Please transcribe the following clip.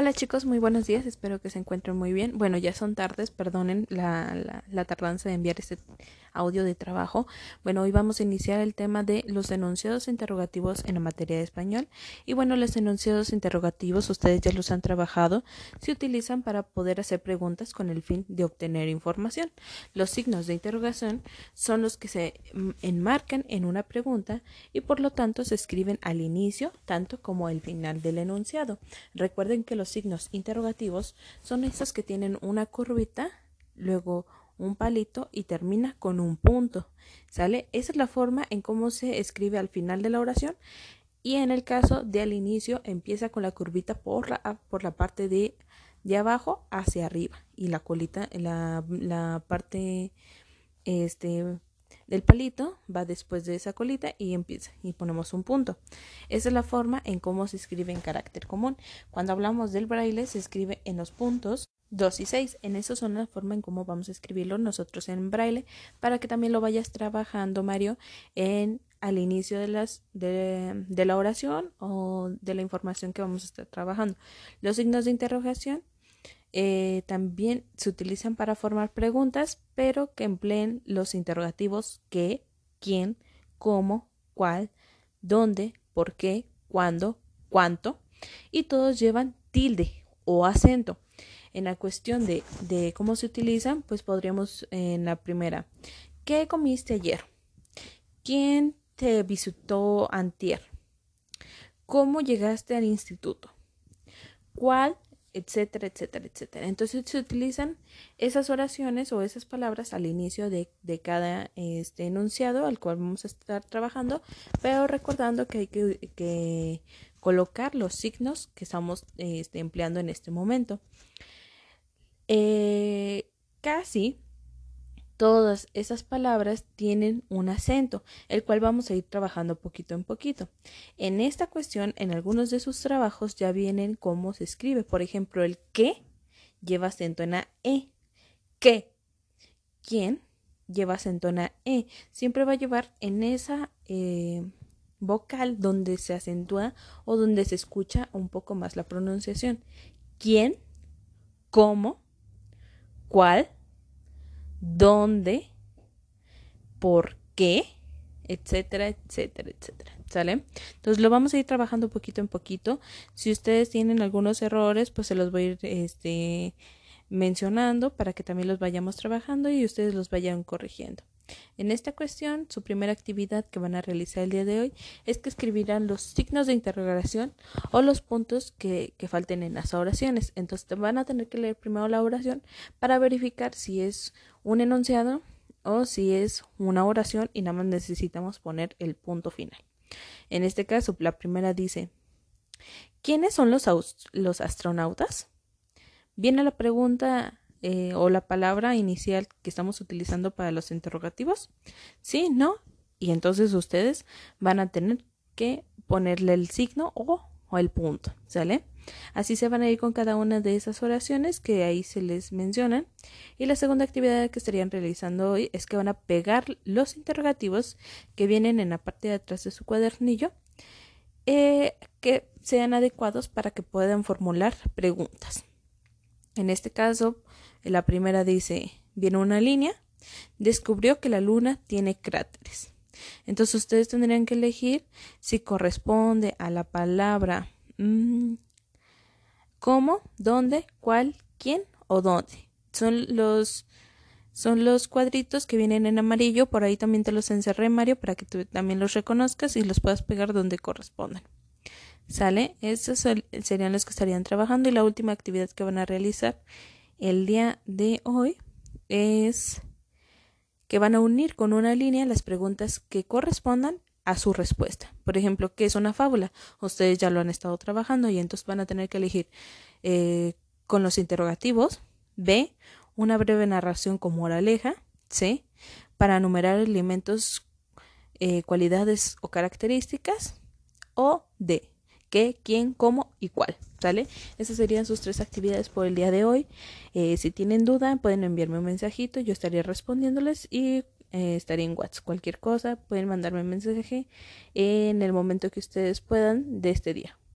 Hola chicos, muy buenos días, espero que se encuentren muy bien. Bueno, ya son tardes, perdonen la, la, tardanza de enviar este audio de trabajo. Bueno, hoy vamos a iniciar el tema de los enunciados interrogativos en la materia de español. Y bueno, los enunciados interrogativos, ustedes ya los han trabajado, se utilizan para poder hacer preguntas con el fin de obtener información. Los signos de interrogación son los que se enmarcan en una pregunta y por lo tanto se escriben al inicio, tanto como al final del enunciado. Recuerden que los signos interrogativos son esos que tienen una curvita, luego un palito y termina con un punto. ¿Sale? Esa es la forma en cómo se escribe al final de la oración. Y en el caso de al inicio empieza con la curvita por la, por la parte de, de abajo hacia arriba y la colita, la, la parte este, del palito va después de esa colita y empieza y ponemos un punto. Esa es la forma en cómo se escribe en carácter común. Cuando hablamos del braille se escribe en los puntos 2 y 6. En eso son la forma en cómo vamos a escribirlo nosotros en braille para que también lo vayas trabajando Mario en al inicio de las de, de la oración o de la información que vamos a estar trabajando. Los signos de interrogación eh, también se utilizan para formar preguntas, pero que empleen los interrogativos qué, quién, cómo, cuál, dónde, por qué, cuándo, cuánto, y todos llevan tilde o acento. En la cuestión de, de cómo se utilizan, pues podríamos en la primera, ¿qué comiste ayer? ¿Quién te visitó antier? ¿Cómo llegaste al instituto? ¿Cuál etcétera, etcétera, etcétera. Entonces se utilizan esas oraciones o esas palabras al inicio de, de, cada este, enunciado al cual vamos a estar trabajando, pero recordando que hay que, que colocar los signos que estamos este, empleando en este momento. Eh, casi Todas esas palabras tienen un acento, el cual vamos a ir trabajando poquito en poquito. En esta cuestión, en algunos de sus trabajos ya vienen cómo se escribe. Por ejemplo, el que lleva acento en la E. ¿Qué? ¿Quién? Lleva acento en la E. Siempre va a llevar en esa eh, vocal donde se acentúa o donde se escucha un poco más la pronunciación. ¿Quién? ¿Cómo? ¿Cuál? Dónde, por qué, etcétera, etcétera, etcétera. ¿Sale? Entonces lo vamos a ir trabajando poquito en poquito. Si ustedes tienen algunos errores, pues se los voy a ir este, mencionando para que también los vayamos trabajando y ustedes los vayan corrigiendo. En esta cuestión, su primera actividad que van a realizar el día de hoy es que escribirán los signos de interrogación o los puntos que, que falten en las oraciones. Entonces van a tener que leer primero la oración para verificar si es un enunciado o si es una oración y nada más necesitamos poner el punto final. En este caso, la primera dice, ¿quiénes son los, los astronautas? Viene la pregunta eh, o la palabra inicial que estamos utilizando para los interrogativos? Sí, no. Y entonces ustedes van a tener que ponerle el signo o, el punto, ¿sale? Así se van a ir con cada una de esas oraciones que ahí se les mencionan. Y la segunda actividad que estarían realizando hoy es que van a pegar los interrogativos que vienen en la parte de atrás de su cuadernillo eh, que sean adecuados para que puedan formular preguntas. En este caso, la primera dice, viene una línea, descubrió que la luna tiene cráteres. Entonces ustedes tendrían que elegir si corresponde a la palabra mm, cómo, dónde, cuál, quién o dónde. Son los son los cuadritos que vienen en amarillo, por ahí también te los encerré Mario para que tú también los reconozcas y los puedas pegar donde correspondan. ¿Sale? Esos serían los que estarían trabajando y la última actividad que van a realizar el día de hoy es que van a unir con una línea las preguntas que correspondan a su respuesta. Por ejemplo, ¿qué es una fábula? Ustedes ya lo han estado trabajando y entonces van a tener que elegir eh, con los interrogativos. B, una breve narración con moraleja. C, para enumerar elementos, eh, cualidades o características. O D, qué, quién, cómo y cuál. ¿Sale? Esas serían sus tres actividades por el día de hoy. Eh, si tienen duda, pueden enviarme un mensajito, yo estaría respondiéndoles y eh, estaría en WhatsApp. Cualquier cosa, pueden mandarme un mensaje en el momento que ustedes puedan de este día.